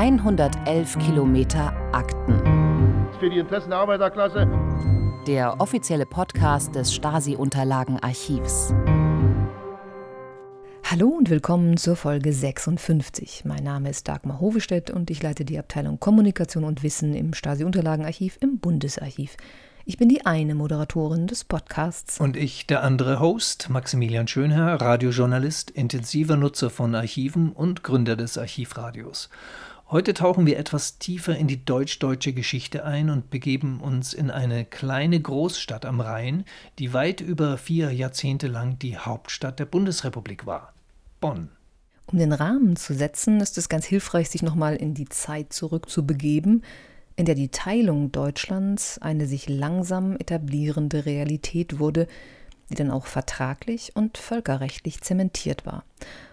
111 Kilometer Akten. Für die Interessen der Arbeiterklasse. Der offizielle Podcast des Stasi-Unterlagenarchivs. Hallo und willkommen zur Folge 56. Mein Name ist Dagmar Hovestedt und ich leite die Abteilung Kommunikation und Wissen im Stasi-Unterlagenarchiv im Bundesarchiv. Ich bin die eine Moderatorin des Podcasts. Und ich der andere Host, Maximilian Schönherr, Radiojournalist, intensiver Nutzer von Archiven und Gründer des Archivradios. Heute tauchen wir etwas tiefer in die deutsch-deutsche Geschichte ein und begeben uns in eine kleine Großstadt am Rhein, die weit über vier Jahrzehnte lang die Hauptstadt der Bundesrepublik war. Bonn. Um den Rahmen zu setzen, ist es ganz hilfreich, sich nochmal in die Zeit zurückzubegeben, in der die Teilung Deutschlands eine sich langsam etablierende Realität wurde, die dann auch vertraglich und völkerrechtlich zementiert war.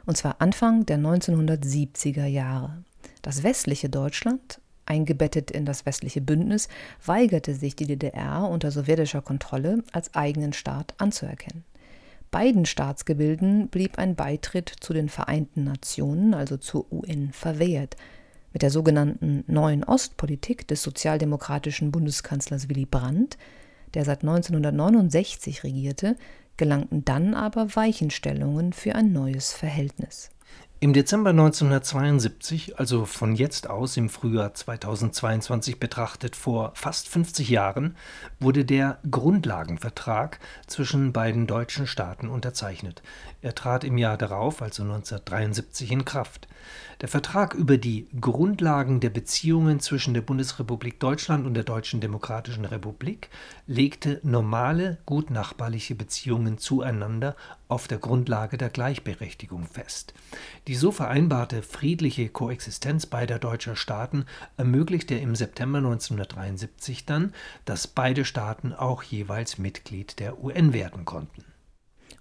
Und zwar Anfang der 1970er Jahre. Das westliche Deutschland, eingebettet in das westliche Bündnis, weigerte sich die DDR unter sowjetischer Kontrolle als eigenen Staat anzuerkennen. Beiden Staatsgebilden blieb ein Beitritt zu den Vereinten Nationen, also zur UN, verwehrt. Mit der sogenannten Neuen Ostpolitik des sozialdemokratischen Bundeskanzlers Willy Brandt, der seit 1969 regierte, gelangten dann aber Weichenstellungen für ein neues Verhältnis. Im Dezember 1972, also von jetzt aus im Frühjahr 2022 betrachtet vor fast 50 Jahren, wurde der Grundlagenvertrag zwischen beiden deutschen Staaten unterzeichnet. Er trat im Jahr darauf, also 1973, in Kraft. Der Vertrag über die Grundlagen der Beziehungen zwischen der Bundesrepublik Deutschland und der Deutschen Demokratischen Republik legte normale, gutnachbarliche Beziehungen zueinander auf der Grundlage der Gleichberechtigung fest. Die so vereinbarte friedliche Koexistenz beider deutscher Staaten ermöglichte im September 1973 dann, dass beide Staaten auch jeweils Mitglied der UN werden konnten.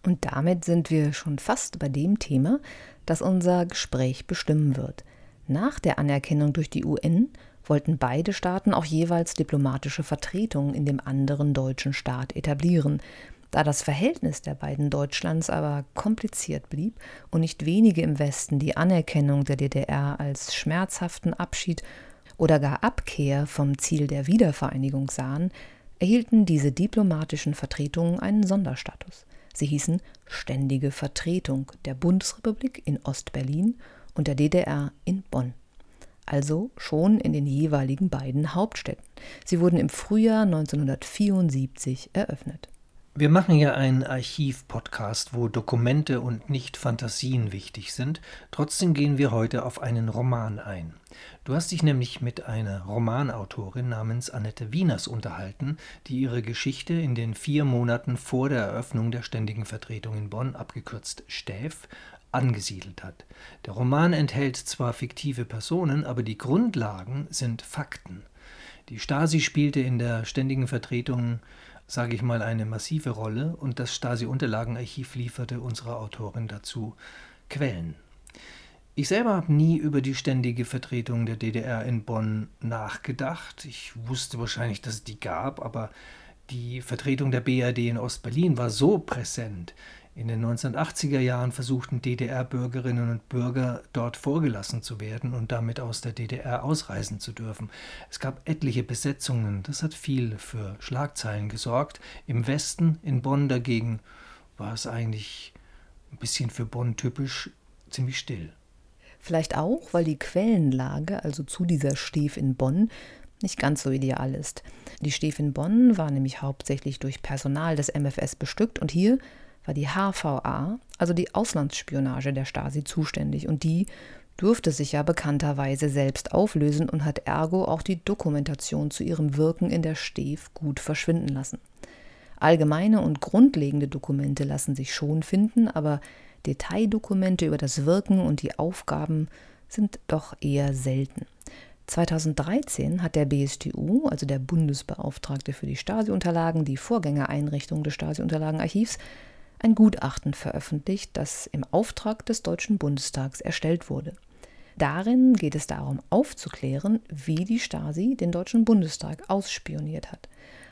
Und damit sind wir schon fast bei dem Thema, das unser Gespräch bestimmen wird. Nach der Anerkennung durch die UN wollten beide Staaten auch jeweils diplomatische Vertretungen in dem anderen deutschen Staat etablieren. Da das Verhältnis der beiden Deutschlands aber kompliziert blieb und nicht wenige im Westen die Anerkennung der DDR als schmerzhaften Abschied oder gar Abkehr vom Ziel der Wiedervereinigung sahen, erhielten diese diplomatischen Vertretungen einen Sonderstatus. Sie hießen Ständige Vertretung der Bundesrepublik in Ostberlin und der DDR in Bonn. Also schon in den jeweiligen beiden Hauptstädten. Sie wurden im Frühjahr 1974 eröffnet. Wir machen ja einen Archiv-Podcast, wo Dokumente und nicht Fantasien wichtig sind. Trotzdem gehen wir heute auf einen Roman ein. Du hast dich nämlich mit einer Romanautorin namens Annette Wieners unterhalten, die ihre Geschichte in den vier Monaten vor der Eröffnung der Ständigen Vertretung in Bonn, abgekürzt STÄF, angesiedelt hat. Der Roman enthält zwar fiktive Personen, aber die Grundlagen sind Fakten. Die Stasi spielte in der Ständigen Vertretung sage ich mal, eine massive Rolle und das Stasi-Unterlagenarchiv lieferte unserer Autorin dazu Quellen. Ich selber habe nie über die ständige Vertretung der DDR in Bonn nachgedacht. Ich wusste wahrscheinlich, dass es die gab, aber die Vertretung der BRD in Ostberlin war so präsent in den 1980er Jahren versuchten DDR-Bürgerinnen und Bürger dort vorgelassen zu werden und damit aus der DDR ausreisen zu dürfen. Es gab etliche Besetzungen, das hat viel für Schlagzeilen gesorgt. Im Westen, in Bonn dagegen, war es eigentlich ein bisschen für Bonn typisch ziemlich still. Vielleicht auch, weil die Quellenlage, also zu dieser Stief in Bonn, nicht ganz so ideal ist. Die Stief in Bonn war nämlich hauptsächlich durch Personal des MFS bestückt und hier war die HVA, also die Auslandsspionage der Stasi, zuständig und die durfte sich ja bekannterweise selbst auflösen und hat ergo auch die Dokumentation zu ihrem Wirken in der Stef gut verschwinden lassen. Allgemeine und grundlegende Dokumente lassen sich schon finden, aber Detaildokumente über das Wirken und die Aufgaben sind doch eher selten. 2013 hat der BSTU, also der Bundesbeauftragte für die Stasi-Unterlagen, die Vorgängereinrichtung des Stasi-Unterlagenarchivs, ein Gutachten veröffentlicht, das im Auftrag des Deutschen Bundestags erstellt wurde. Darin geht es darum aufzuklären, wie die Stasi den Deutschen Bundestag ausspioniert hat.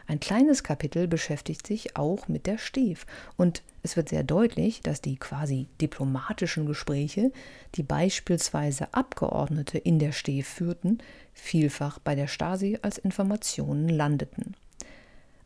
Ein kleines Kapitel beschäftigt sich auch mit der Stef. Und es wird sehr deutlich, dass die quasi diplomatischen Gespräche, die beispielsweise Abgeordnete in der Stef führten, vielfach bei der Stasi als Informationen landeten.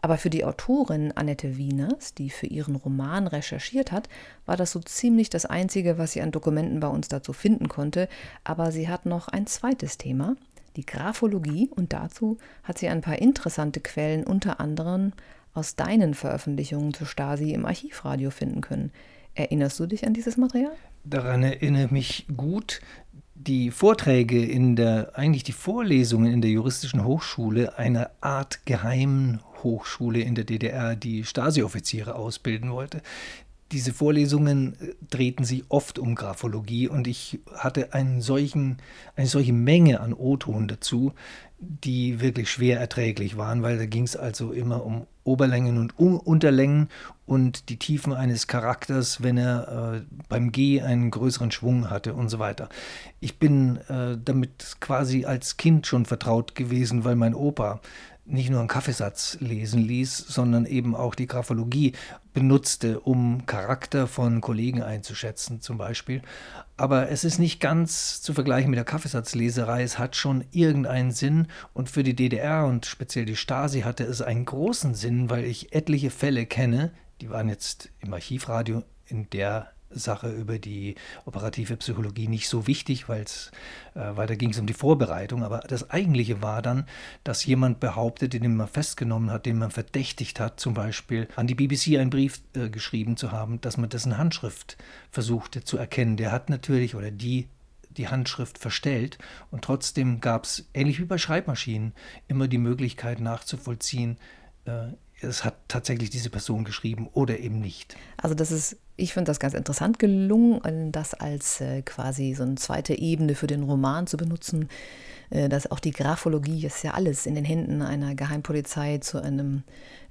Aber für die Autorin Annette Wieners, die für ihren Roman recherchiert hat, war das so ziemlich das Einzige, was sie an Dokumenten bei uns dazu finden konnte. Aber sie hat noch ein zweites Thema, die Graphologie, und dazu hat sie ein paar interessante Quellen, unter anderem aus deinen Veröffentlichungen zu Stasi im Archivradio finden können. Erinnerst du dich an dieses Material? Daran erinnere ich mich gut. Die Vorträge in der, eigentlich die Vorlesungen in der juristischen Hochschule, einer Art geheimen Hochschule in der DDR, die Stasi-Offiziere ausbilden wollte, diese Vorlesungen äh, drehten sich oft um Graphologie und ich hatte einen solchen, eine solche Menge an O-Ton dazu, die wirklich schwer erträglich waren, weil da ging es also immer um Oberlängen und um Unterlängen und die Tiefen eines Charakters, wenn er äh, beim G einen größeren Schwung hatte und so weiter. Ich bin äh, damit quasi als Kind schon vertraut gewesen, weil mein Opa nicht nur einen Kaffeesatz lesen ließ, sondern eben auch die Graphologie benutzte, um Charakter von Kollegen einzuschätzen zum Beispiel. Aber es ist nicht ganz zu vergleichen mit der Kaffeesatzleserei. Es hat schon irgendeinen Sinn und für die DDR und speziell die Stasi hatte es einen großen Sinn, weil ich etliche Fälle kenne, die waren jetzt im Archivradio in der Sache über die operative Psychologie nicht so wichtig, weil's, äh, weil da ging es um die Vorbereitung. Aber das Eigentliche war dann, dass jemand behauptet, den man festgenommen hat, den man verdächtigt hat, zum Beispiel an die BBC einen Brief äh, geschrieben zu haben, dass man dessen Handschrift versuchte zu erkennen. Der hat natürlich oder die die Handschrift verstellt und trotzdem gab es, ähnlich wie bei Schreibmaschinen, immer die Möglichkeit nachzuvollziehen, äh, es hat tatsächlich diese Person geschrieben oder eben nicht. Also das ist, ich finde das ganz interessant gelungen, das als äh, quasi so eine zweite Ebene für den Roman zu benutzen. Äh, dass auch die Graphologie ist ja alles in den Händen einer Geheimpolizei zu einem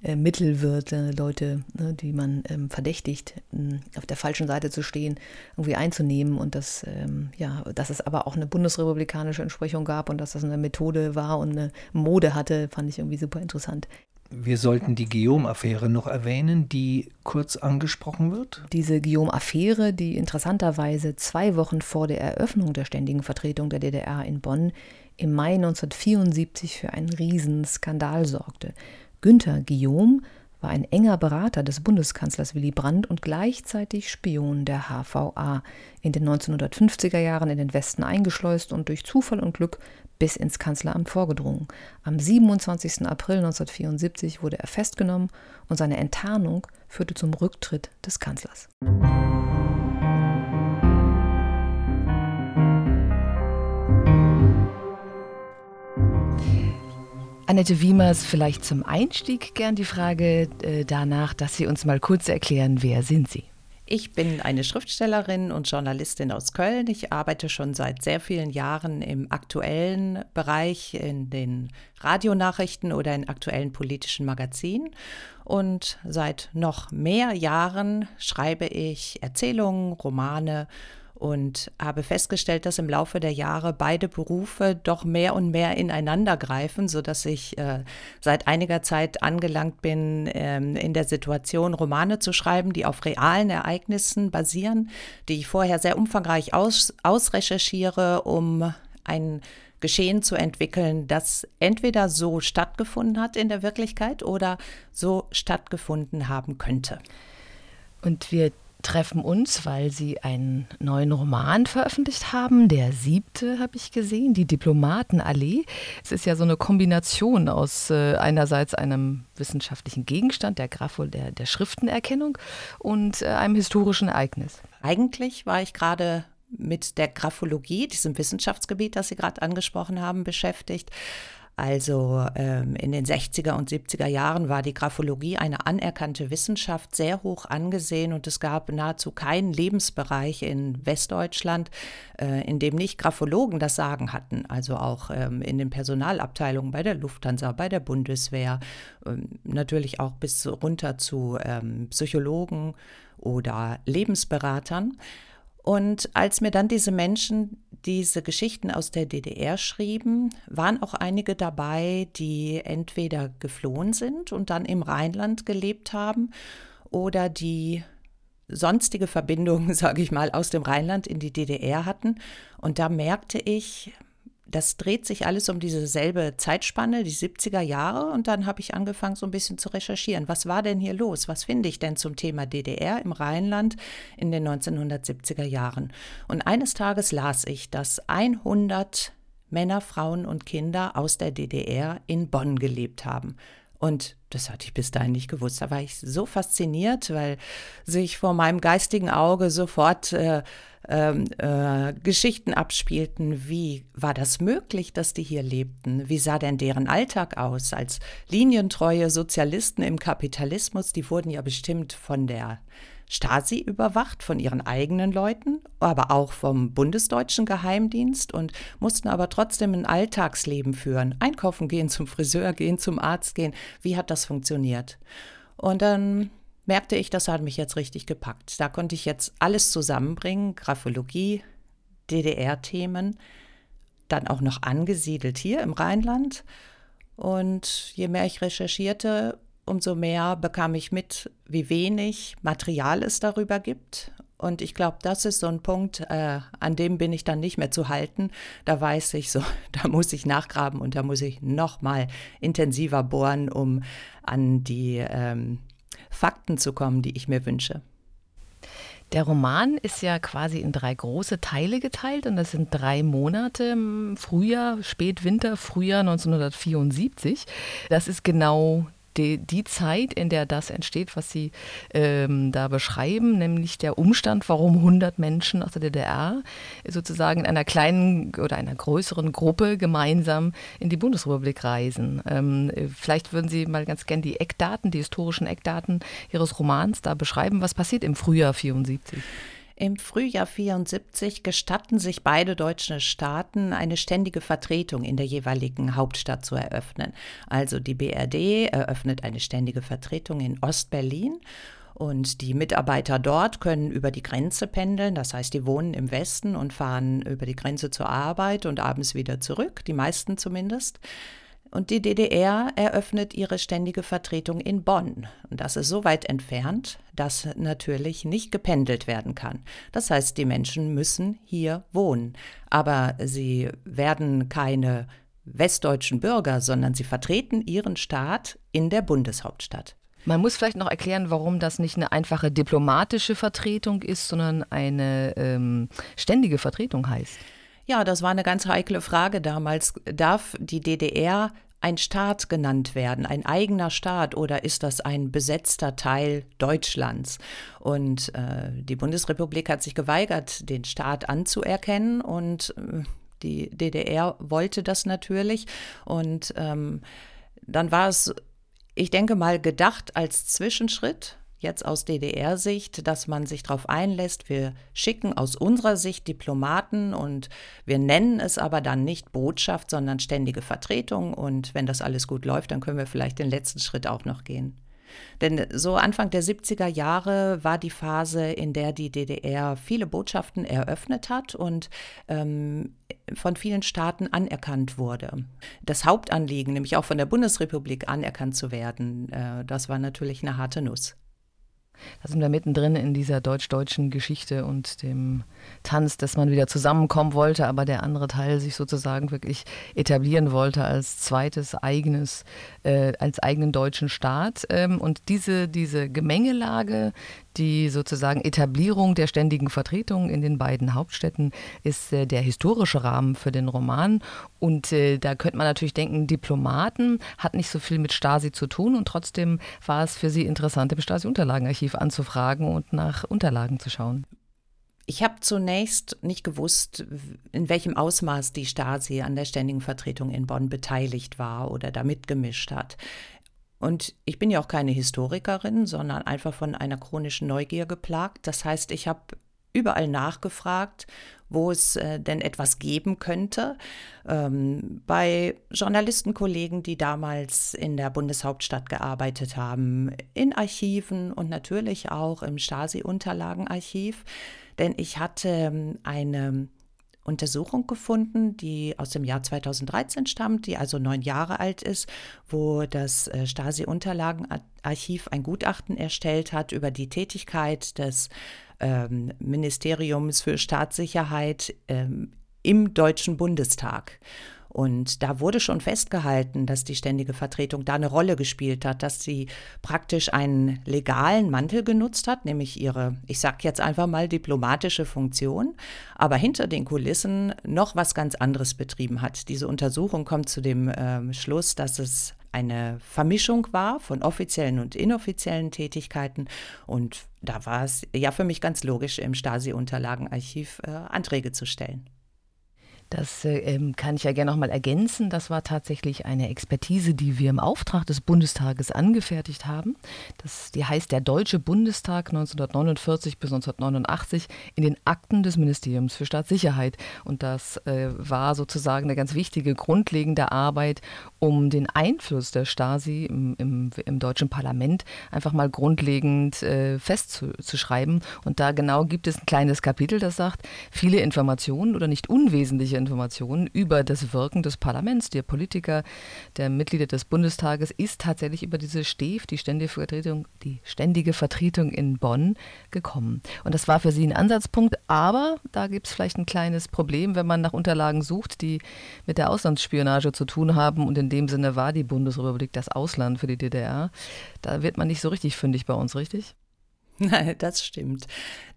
äh, Mittel wird, Leute, ne, die man ähm, verdächtigt, auf der falschen Seite zu stehen, irgendwie einzunehmen und dass, ähm, ja, dass es aber auch eine bundesrepublikanische Entsprechung gab und dass das eine Methode war und eine Mode hatte, fand ich irgendwie super interessant. Wir sollten die Guillaume-Affäre noch erwähnen, die kurz angesprochen wird. Diese Guillaume-Affäre, die interessanterweise zwei Wochen vor der Eröffnung der ständigen Vertretung der DDR in Bonn im Mai 1974 für einen Riesenskandal sorgte. Günther Guillaume war ein enger Berater des Bundeskanzlers Willy Brandt und gleichzeitig Spion der HVA, in den 1950er Jahren in den Westen eingeschleust und durch Zufall und Glück bis ins Kanzleramt vorgedrungen. Am 27. April 1974 wurde er festgenommen und seine Enttarnung führte zum Rücktritt des Kanzlers. Annette Wiemers, vielleicht zum Einstieg gern die Frage äh, danach, dass Sie uns mal kurz erklären, wer sind Sie? Ich bin eine Schriftstellerin und Journalistin aus Köln. Ich arbeite schon seit sehr vielen Jahren im aktuellen Bereich, in den Radionachrichten oder in aktuellen politischen Magazinen. Und seit noch mehr Jahren schreibe ich Erzählungen, Romane und habe festgestellt, dass im Laufe der Jahre beide Berufe doch mehr und mehr ineinander greifen, sodass ich äh, seit einiger Zeit angelangt bin, ähm, in der Situation, Romane zu schreiben, die auf realen Ereignissen basieren, die ich vorher sehr umfangreich aus, ausrecherchiere, um ein Geschehen zu entwickeln, das entweder so stattgefunden hat in der Wirklichkeit oder so stattgefunden haben könnte. Und wir treffen uns, weil Sie einen neuen Roman veröffentlicht haben. Der siebte habe ich gesehen, die Diplomatenallee. Es ist ja so eine Kombination aus äh, einerseits einem wissenschaftlichen Gegenstand, der Grafo, der, der Schriftenerkennung und äh, einem historischen Ereignis. Eigentlich war ich gerade mit der Graphologie, diesem Wissenschaftsgebiet, das Sie gerade angesprochen haben, beschäftigt. Also ähm, in den 60er und 70er Jahren war die Graphologie eine anerkannte Wissenschaft, sehr hoch angesehen und es gab nahezu keinen Lebensbereich in Westdeutschland, äh, in dem nicht Graphologen das Sagen hatten. Also auch ähm, in den Personalabteilungen bei der Lufthansa, bei der Bundeswehr, ähm, natürlich auch bis runter zu ähm, Psychologen oder Lebensberatern. Und als mir dann diese Menschen diese Geschichten aus der DDR schrieben, waren auch einige dabei, die entweder geflohen sind und dann im Rheinland gelebt haben oder die sonstige Verbindungen, sage ich mal, aus dem Rheinland in die DDR hatten. Und da merkte ich, das dreht sich alles um dieselbe Zeitspanne, die 70er Jahre. Und dann habe ich angefangen, so ein bisschen zu recherchieren. Was war denn hier los? Was finde ich denn zum Thema DDR im Rheinland in den 1970er Jahren? Und eines Tages las ich, dass 100 Männer, Frauen und Kinder aus der DDR in Bonn gelebt haben. Und das hatte ich bis dahin nicht gewusst. Da war ich so fasziniert, weil sich vor meinem geistigen Auge sofort äh, ähm, äh, Geschichten abspielten. Wie war das möglich, dass die hier lebten? Wie sah denn deren Alltag aus? Als linientreue Sozialisten im Kapitalismus, die wurden ja bestimmt von der Stasi überwacht von ihren eigenen Leuten, aber auch vom bundesdeutschen Geheimdienst und mussten aber trotzdem ein Alltagsleben führen. Einkaufen gehen, zum Friseur gehen, zum Arzt gehen. Wie hat das funktioniert? Und dann merkte ich, das hat mich jetzt richtig gepackt. Da konnte ich jetzt alles zusammenbringen, Graphologie, DDR-Themen, dann auch noch angesiedelt hier im Rheinland. Und je mehr ich recherchierte, umso mehr bekam ich mit, wie wenig Material es darüber gibt. Und ich glaube, das ist so ein Punkt, äh, an dem bin ich dann nicht mehr zu halten. Da weiß ich so, da muss ich nachgraben und da muss ich noch mal intensiver bohren, um an die ähm, Fakten zu kommen, die ich mir wünsche. Der Roman ist ja quasi in drei große Teile geteilt und das sind drei Monate, Frühjahr, Spätwinter, Frühjahr 1974. Das ist genau die, die Zeit, in der das entsteht, was Sie ähm, da beschreiben, nämlich der Umstand, warum 100 Menschen aus der DDR sozusagen in einer kleinen oder einer größeren Gruppe gemeinsam in die Bundesrepublik reisen. Ähm, vielleicht würden Sie mal ganz gern die Eckdaten, die historischen Eckdaten Ihres Romans da beschreiben. Was passiert im Frühjahr 74? Im Frühjahr 74 gestatten sich beide deutsche Staaten eine ständige Vertretung in der jeweiligen Hauptstadt zu eröffnen. Also die BRD eröffnet eine ständige Vertretung in Ostberlin und die Mitarbeiter dort können über die Grenze pendeln, das heißt, die wohnen im Westen und fahren über die Grenze zur Arbeit und abends wieder zurück, die meisten zumindest. Und die DDR eröffnet ihre ständige Vertretung in Bonn. Und das ist so weit entfernt, dass natürlich nicht gependelt werden kann. Das heißt, die Menschen müssen hier wohnen. Aber sie werden keine westdeutschen Bürger, sondern sie vertreten ihren Staat in der Bundeshauptstadt. Man muss vielleicht noch erklären, warum das nicht eine einfache diplomatische Vertretung ist, sondern eine ähm, ständige Vertretung heißt. Ja, das war eine ganz heikle Frage damals. Darf die DDR ein Staat genannt werden, ein eigener Staat oder ist das ein besetzter Teil Deutschlands? Und äh, die Bundesrepublik hat sich geweigert, den Staat anzuerkennen und äh, die DDR wollte das natürlich. Und ähm, dann war es, ich denke mal, gedacht als Zwischenschritt jetzt aus DDR-Sicht, dass man sich darauf einlässt. Wir schicken aus unserer Sicht Diplomaten und wir nennen es aber dann nicht Botschaft, sondern ständige Vertretung. Und wenn das alles gut läuft, dann können wir vielleicht den letzten Schritt auch noch gehen. Denn so Anfang der 70er Jahre war die Phase, in der die DDR viele Botschaften eröffnet hat und ähm, von vielen Staaten anerkannt wurde. Das Hauptanliegen, nämlich auch von der Bundesrepublik anerkannt zu werden, äh, das war natürlich eine harte Nuss. Da sind wir mittendrin in dieser deutsch-deutschen Geschichte und dem Tanz, dass man wieder zusammenkommen wollte, aber der andere Teil sich sozusagen wirklich etablieren wollte als zweites eigenes, äh, als eigenen deutschen Staat. Ähm, und diese, diese Gemengelage, die sozusagen Etablierung der ständigen Vertretung in den beiden Hauptstädten ist äh, der historische Rahmen für den Roman. Und äh, da könnte man natürlich denken, Diplomaten hat nicht so viel mit Stasi zu tun und trotzdem war es für sie interessant, im Stasi-Unterlagenarchiv anzufragen und nach Unterlagen zu schauen. Ich habe zunächst nicht gewusst, in welchem Ausmaß die Stasi an der ständigen Vertretung in Bonn beteiligt war oder da mitgemischt hat. Und ich bin ja auch keine Historikerin, sondern einfach von einer chronischen Neugier geplagt. Das heißt, ich habe überall nachgefragt, wo es äh, denn etwas geben könnte. Ähm, bei Journalistenkollegen, die damals in der Bundeshauptstadt gearbeitet haben, in Archiven und natürlich auch im Stasi-Unterlagenarchiv. Denn ich hatte ähm, eine Untersuchung gefunden, die aus dem Jahr 2013 stammt, die also neun Jahre alt ist, wo das äh, Stasi-Unterlagenarchiv ein Gutachten erstellt hat über die Tätigkeit des ähm, Ministeriums für Staatssicherheit ähm, im Deutschen Bundestag. Und da wurde schon festgehalten, dass die ständige Vertretung da eine Rolle gespielt hat, dass sie praktisch einen legalen Mantel genutzt hat, nämlich ihre, ich sag jetzt einfach mal, diplomatische Funktion, aber hinter den Kulissen noch was ganz anderes betrieben hat. Diese Untersuchung kommt zu dem äh, Schluss, dass es eine Vermischung war von offiziellen und inoffiziellen Tätigkeiten. Und da war es ja für mich ganz logisch, im Stasi-Unterlagenarchiv äh, Anträge zu stellen. Das äh, ähm, kann ich ja gerne noch mal ergänzen. Das war tatsächlich eine Expertise, die wir im Auftrag des Bundestages angefertigt haben. Das, die heißt der Deutsche Bundestag 1949 bis 1989 in den Akten des Ministeriums für Staatssicherheit. Und das äh, war sozusagen eine ganz wichtige, grundlegende Arbeit, um den Einfluss der Stasi im, im, im deutschen Parlament einfach mal grundlegend äh, festzuschreiben. Und da genau gibt es ein kleines Kapitel, das sagt, viele Informationen oder nicht unwesentliche Informationen über das Wirken des Parlaments, der Politiker, der Mitglieder des Bundestages, ist tatsächlich über diese STEF, die ständige Vertretung, die ständige Vertretung in Bonn, gekommen. Und das war für sie ein Ansatzpunkt, aber da gibt es vielleicht ein kleines Problem, wenn man nach Unterlagen sucht, die mit der Auslandsspionage zu tun haben. Und in dem Sinne war die Bundesrepublik das Ausland für die DDR. Da wird man nicht so richtig fündig bei uns, richtig? Das stimmt.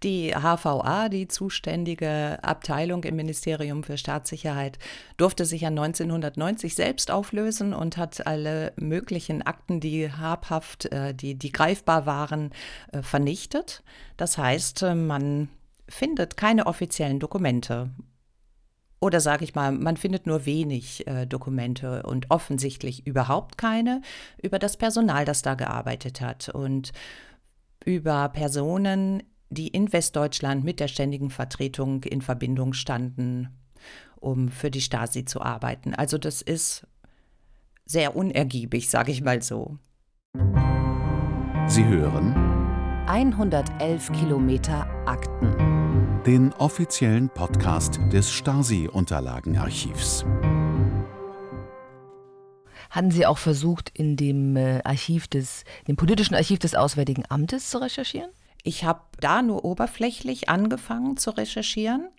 Die HVA, die zuständige Abteilung im Ministerium für Staatssicherheit, durfte sich ja 1990 selbst auflösen und hat alle möglichen Akten, die habhaft, äh, die, die greifbar waren, äh, vernichtet. Das heißt, äh, man findet keine offiziellen Dokumente. Oder sage ich mal, man findet nur wenig äh, Dokumente und offensichtlich überhaupt keine über das Personal, das da gearbeitet hat. Und über Personen, die in Westdeutschland mit der ständigen Vertretung in Verbindung standen, um für die Stasi zu arbeiten. Also das ist sehr unergiebig, sage ich mal so. Sie hören 111 Kilometer Akten. Den offiziellen Podcast des Stasi-Unterlagenarchivs. Hatten Sie auch versucht, in dem äh, Archiv des, dem politischen Archiv des Auswärtigen Amtes zu recherchieren? Ich habe da nur oberflächlich angefangen zu recherchieren,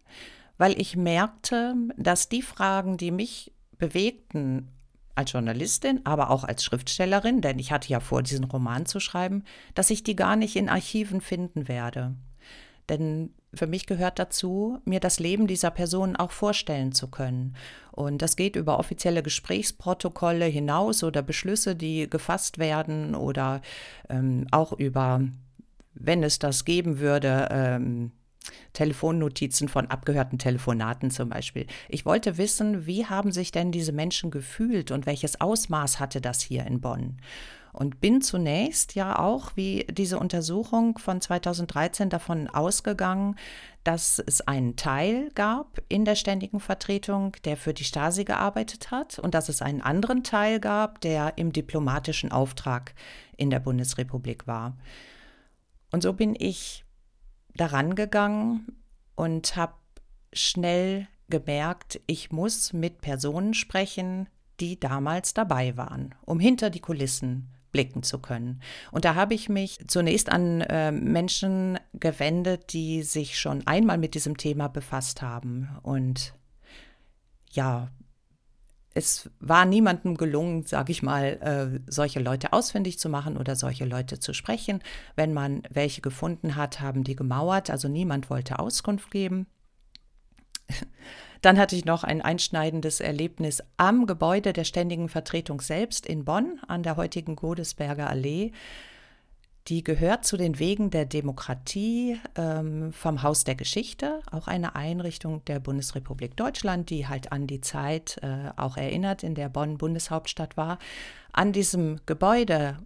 weil ich merkte, dass die Fragen, die mich bewegten als Journalistin, aber auch als Schriftstellerin, denn ich hatte ja vor, diesen Roman zu schreiben, dass ich die gar nicht in Archiven finden werde. Denn für mich gehört dazu, mir das Leben dieser Person auch vorstellen zu können. Und das geht über offizielle Gesprächsprotokolle hinaus oder Beschlüsse, die gefasst werden oder ähm, auch über, wenn es das geben würde, ähm, Telefonnotizen von abgehörten Telefonaten zum Beispiel. Ich wollte wissen, wie haben sich denn diese Menschen gefühlt und welches Ausmaß hatte das hier in Bonn? Und bin zunächst ja auch, wie diese Untersuchung von 2013 davon ausgegangen, dass es einen Teil gab in der ständigen Vertretung, der für die Stasi gearbeitet hat und dass es einen anderen Teil gab, der im diplomatischen Auftrag in der Bundesrepublik war. Und so bin ich daran gegangen und habe schnell gemerkt, ich muss mit Personen sprechen, die damals dabei waren, um hinter die Kulissen blicken zu können. Und da habe ich mich zunächst an äh, Menschen gewendet, die sich schon einmal mit diesem Thema befasst haben. Und ja, es war niemandem gelungen, sage ich mal, äh, solche Leute ausfindig zu machen oder solche Leute zu sprechen. Wenn man welche gefunden hat, haben die gemauert, also niemand wollte Auskunft geben. Dann hatte ich noch ein einschneidendes Erlebnis am Gebäude der Ständigen Vertretung selbst in Bonn an der heutigen Godesberger Allee. Die gehört zu den Wegen der Demokratie ähm, vom Haus der Geschichte, auch eine Einrichtung der Bundesrepublik Deutschland, die halt an die Zeit äh, auch erinnert, in der Bonn Bundeshauptstadt war. An diesem Gebäude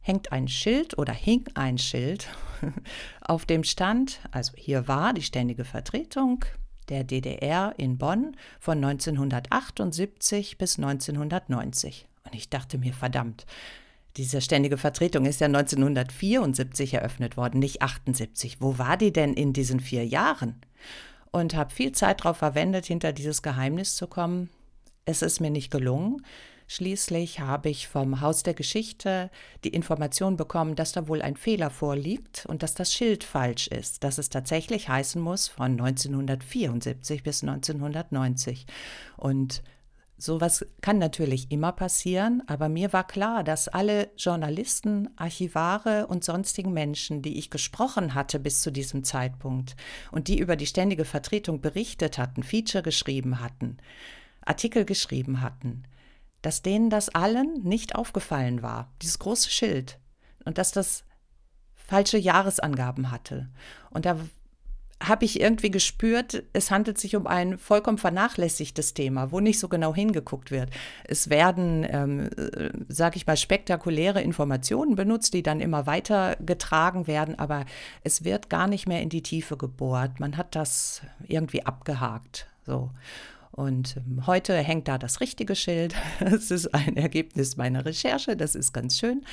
hängt ein Schild oder hing ein Schild, auf dem stand, also hier war die ständige Vertretung der DDR in Bonn von 1978 bis 1990. Und ich dachte mir, verdammt, diese ständige Vertretung ist ja 1974 eröffnet worden, nicht 78. Wo war die denn in diesen vier Jahren? und habe viel Zeit darauf verwendet, hinter dieses Geheimnis zu kommen. Es ist mir nicht gelungen. Schließlich habe ich vom Haus der Geschichte die Information bekommen, dass da wohl ein Fehler vorliegt und dass das Schild falsch ist, dass es tatsächlich heißen muss von 1974 bis 1990. Und Sowas kann natürlich immer passieren, aber mir war klar, dass alle Journalisten, Archivare und sonstigen Menschen, die ich gesprochen hatte bis zu diesem Zeitpunkt und die über die ständige Vertretung berichtet hatten, Feature geschrieben hatten, Artikel geschrieben hatten, dass denen das allen nicht aufgefallen war, dieses große Schild, und dass das falsche Jahresangaben hatte. Und da habe ich irgendwie gespürt, es handelt sich um ein vollkommen vernachlässigtes Thema, wo nicht so genau hingeguckt wird. Es werden, ähm, äh, sage ich mal, spektakuläre Informationen benutzt, die dann immer weiter getragen werden, aber es wird gar nicht mehr in die Tiefe gebohrt. Man hat das irgendwie abgehakt. So. Und ähm, heute hängt da das richtige Schild. Es ist ein Ergebnis meiner Recherche, das ist ganz schön.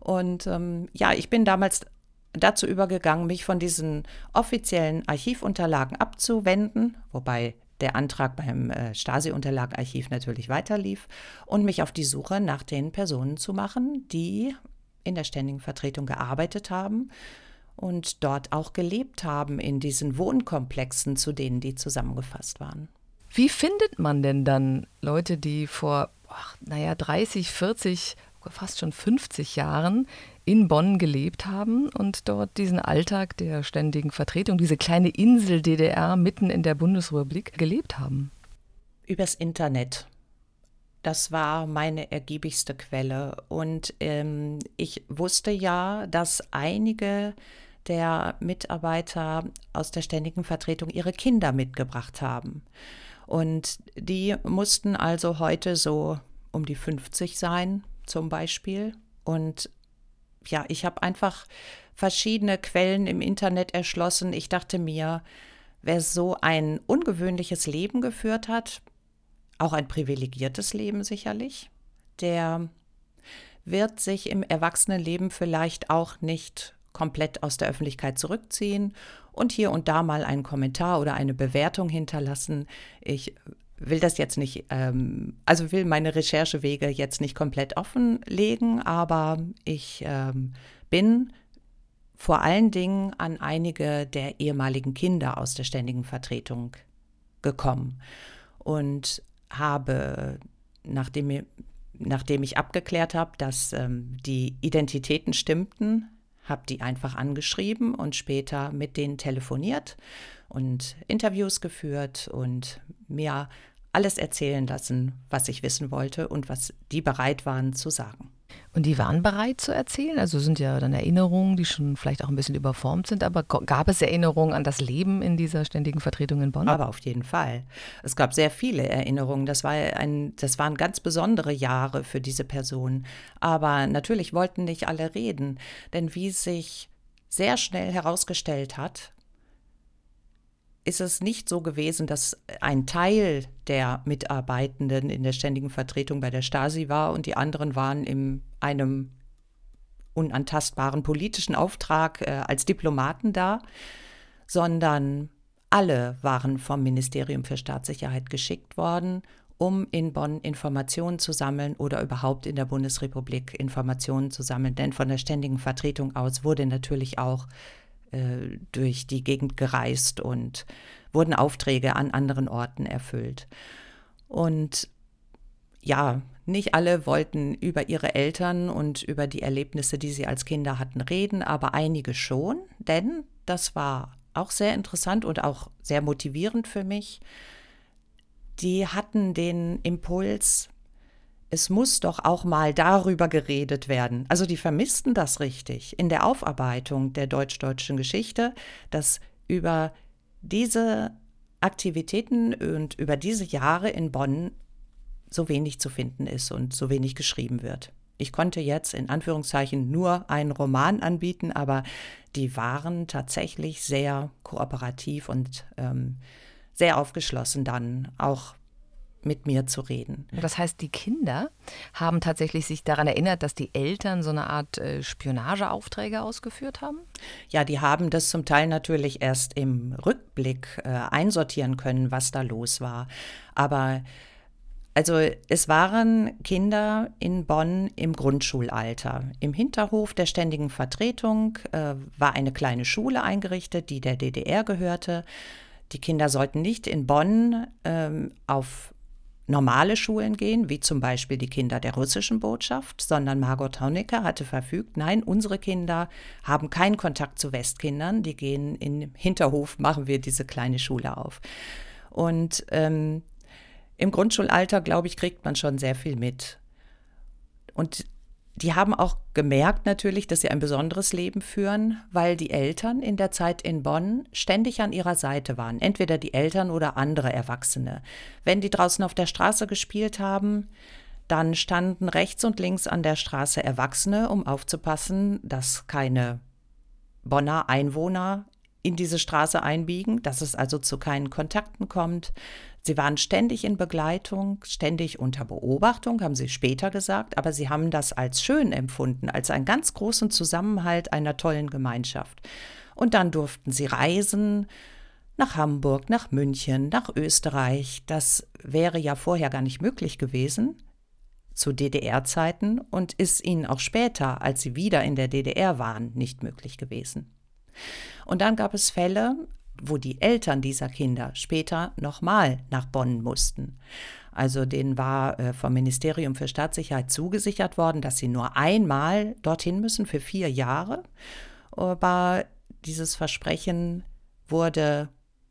Und ähm, ja, ich bin damals dazu übergegangen, mich von diesen offiziellen Archivunterlagen abzuwenden, wobei der Antrag beim äh, Stasi-Unterlagenarchiv natürlich weiterlief, und mich auf die Suche nach den Personen zu machen, die in der ständigen Vertretung gearbeitet haben und dort auch gelebt haben in diesen Wohnkomplexen, zu denen die zusammengefasst waren. Wie findet man denn dann Leute, die vor, ach, naja, 30, 40, fast schon 50 Jahren in Bonn gelebt haben und dort diesen Alltag der ständigen Vertretung, diese kleine Insel DDR mitten in der Bundesrepublik gelebt haben? Übers Internet. Das war meine ergiebigste Quelle. Und ähm, ich wusste ja, dass einige der Mitarbeiter aus der ständigen Vertretung ihre Kinder mitgebracht haben. Und die mussten also heute so um die 50 sein, zum Beispiel. Und ja, ich habe einfach verschiedene Quellen im Internet erschlossen. Ich dachte mir, wer so ein ungewöhnliches Leben geführt hat, auch ein privilegiertes Leben sicherlich, der wird sich im Erwachsenenleben vielleicht auch nicht komplett aus der Öffentlichkeit zurückziehen und hier und da mal einen Kommentar oder eine Bewertung hinterlassen. Ich will das jetzt nicht, ähm, also will meine Recherchewege jetzt nicht komplett offenlegen, aber ich ähm, bin vor allen Dingen an einige der ehemaligen Kinder aus der ständigen Vertretung gekommen und habe, nachdem, nachdem ich abgeklärt habe, dass ähm, die Identitäten stimmten, habe die einfach angeschrieben und später mit denen telefoniert und Interviews geführt und mir alles erzählen lassen, was ich wissen wollte und was die bereit waren zu sagen. Und die waren bereit zu erzählen? Also sind ja dann Erinnerungen, die schon vielleicht auch ein bisschen überformt sind, aber gab es Erinnerungen an das Leben in dieser ständigen Vertretung in Bonn? Aber auf jeden Fall. Es gab sehr viele Erinnerungen. Das, war ein, das waren ganz besondere Jahre für diese Person. Aber natürlich wollten nicht alle reden, denn wie sich sehr schnell herausgestellt hat, ist es nicht so gewesen, dass ein Teil der Mitarbeitenden in der ständigen Vertretung bei der Stasi war und die anderen waren in einem unantastbaren politischen Auftrag äh, als Diplomaten da, sondern alle waren vom Ministerium für Staatssicherheit geschickt worden, um in Bonn Informationen zu sammeln oder überhaupt in der Bundesrepublik Informationen zu sammeln. Denn von der ständigen Vertretung aus wurde natürlich auch äh, durch die Gegend gereist und wurden Aufträge an anderen Orten erfüllt. Und ja, nicht alle wollten über ihre Eltern und über die Erlebnisse, die sie als Kinder hatten, reden, aber einige schon, denn das war auch sehr interessant und auch sehr motivierend für mich. Die hatten den Impuls, es muss doch auch mal darüber geredet werden. Also die vermissten das richtig in der Aufarbeitung der deutsch-deutschen Geschichte, dass über diese Aktivitäten und über diese Jahre in Bonn so wenig zu finden ist und so wenig geschrieben wird. Ich konnte jetzt in Anführungszeichen nur einen Roman anbieten, aber die waren tatsächlich sehr kooperativ und ähm, sehr aufgeschlossen dann, auch mit mir zu reden. Das heißt, die Kinder haben tatsächlich sich daran erinnert, dass die Eltern so eine Art äh, Spionageaufträge ausgeführt haben? Ja, die haben das zum Teil natürlich erst im Rückblick äh, einsortieren können, was da los war. Aber also es waren Kinder in Bonn im Grundschulalter. Im Hinterhof der ständigen Vertretung äh, war eine kleine Schule eingerichtet, die der DDR gehörte. Die Kinder sollten nicht in Bonn ähm, auf normale Schulen gehen, wie zum Beispiel die Kinder der russischen Botschaft, sondern Margot Honecker hatte verfügt, nein, unsere Kinder haben keinen Kontakt zu Westkindern, die gehen im Hinterhof, machen wir diese kleine Schule auf. Und ähm, im Grundschulalter, glaube ich, kriegt man schon sehr viel mit. Und die haben auch gemerkt natürlich, dass sie ein besonderes Leben führen, weil die Eltern in der Zeit in Bonn ständig an ihrer Seite waren, entweder die Eltern oder andere Erwachsene. Wenn die draußen auf der Straße gespielt haben, dann standen rechts und links an der Straße Erwachsene, um aufzupassen, dass keine Bonner Einwohner in diese Straße einbiegen, dass es also zu keinen Kontakten kommt. Sie waren ständig in Begleitung, ständig unter Beobachtung, haben sie später gesagt, aber sie haben das als schön empfunden, als einen ganz großen Zusammenhalt einer tollen Gemeinschaft. Und dann durften sie reisen nach Hamburg, nach München, nach Österreich. Das wäre ja vorher gar nicht möglich gewesen zu DDR-Zeiten und ist ihnen auch später, als sie wieder in der DDR waren, nicht möglich gewesen. Und dann gab es Fälle, wo die Eltern dieser Kinder später nochmal nach Bonn mussten. Also denen war äh, vom Ministerium für Staatssicherheit zugesichert worden, dass sie nur einmal dorthin müssen für vier Jahre. Aber dieses Versprechen wurde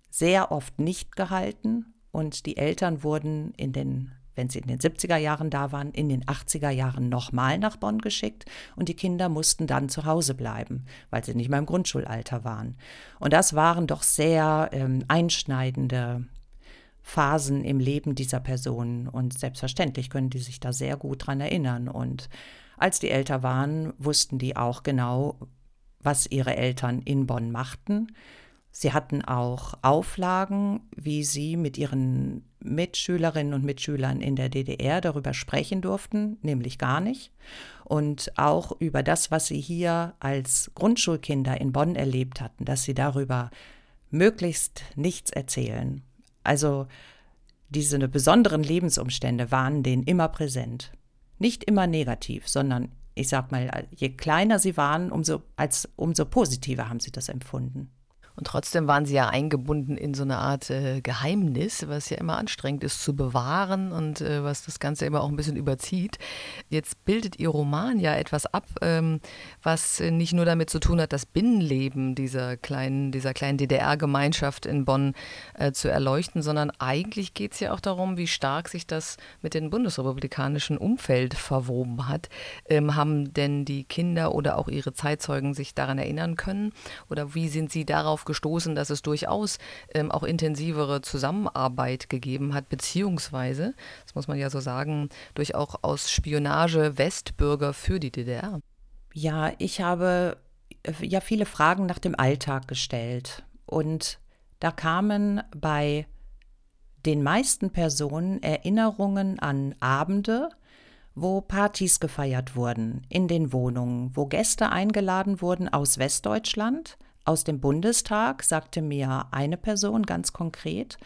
sehr oft nicht gehalten und die Eltern wurden in den wenn sie in den 70er Jahren da waren, in den 80er Jahren nochmal nach Bonn geschickt und die Kinder mussten dann zu Hause bleiben, weil sie nicht mehr im Grundschulalter waren. Und das waren doch sehr ähm, einschneidende Phasen im Leben dieser Personen und selbstverständlich können die sich da sehr gut dran erinnern. Und als die älter waren, wussten die auch genau, was ihre Eltern in Bonn machten. Sie hatten auch Auflagen, wie sie mit ihren Mitschülerinnen und Mitschülern in der DDR darüber sprechen durften, nämlich gar nicht. Und auch über das, was sie hier als Grundschulkinder in Bonn erlebt hatten, dass sie darüber möglichst nichts erzählen. Also diese besonderen Lebensumstände waren denen immer präsent. Nicht immer negativ, sondern ich sag mal, je kleiner sie waren, umso, als, umso positiver haben sie das empfunden. Und trotzdem waren sie ja eingebunden in so eine Art äh, Geheimnis, was ja immer anstrengend ist zu bewahren und äh, was das Ganze immer auch ein bisschen überzieht. Jetzt bildet Ihr Roman ja etwas ab, ähm, was nicht nur damit zu tun hat, das Binnenleben dieser kleinen, dieser kleinen DDR-Gemeinschaft in Bonn äh, zu erleuchten, sondern eigentlich geht es ja auch darum, wie stark sich das mit dem bundesrepublikanischen Umfeld verwoben hat. Ähm, haben denn die Kinder oder auch ihre Zeitzeugen sich daran erinnern können? Oder wie sind sie darauf gestoßen, dass es durchaus ähm, auch intensivere Zusammenarbeit gegeben hat, beziehungsweise, das muss man ja so sagen, durch auch aus Spionage Westbürger für die DDR. Ja, ich habe äh, ja viele Fragen nach dem Alltag gestellt und da kamen bei den meisten Personen Erinnerungen an Abende, wo Partys gefeiert wurden in den Wohnungen, wo Gäste eingeladen wurden aus Westdeutschland aus dem Bundestag, sagte mir eine Person ganz konkret.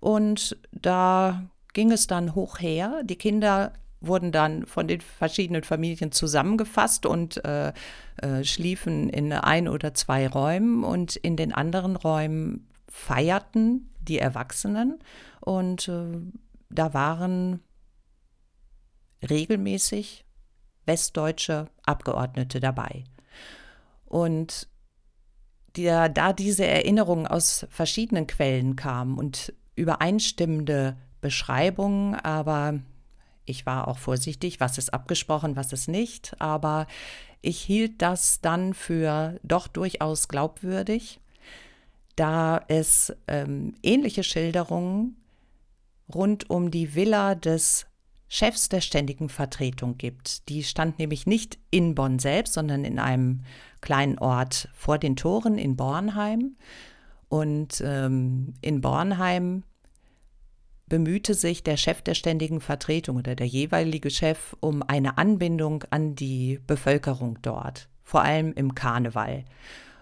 Und da ging es dann hoch her. Die Kinder wurden dann von den verschiedenen Familien zusammengefasst und äh, äh, schliefen in ein oder zwei Räumen und in den anderen Räumen feierten die Erwachsenen und äh, da waren regelmäßig westdeutsche Abgeordnete dabei. Und der, da diese Erinnerungen aus verschiedenen Quellen kamen und übereinstimmende Beschreibungen, aber ich war auch vorsichtig, was ist abgesprochen, was ist nicht, aber ich hielt das dann für doch durchaus glaubwürdig, da es ähm, ähnliche Schilderungen rund um die Villa des Chefs der ständigen Vertretung gibt. Die stand nämlich nicht in Bonn selbst, sondern in einem kleinen Ort vor den Toren in Bornheim. Und ähm, in Bornheim bemühte sich der Chef der ständigen Vertretung oder der jeweilige Chef um eine Anbindung an die Bevölkerung dort, vor allem im Karneval.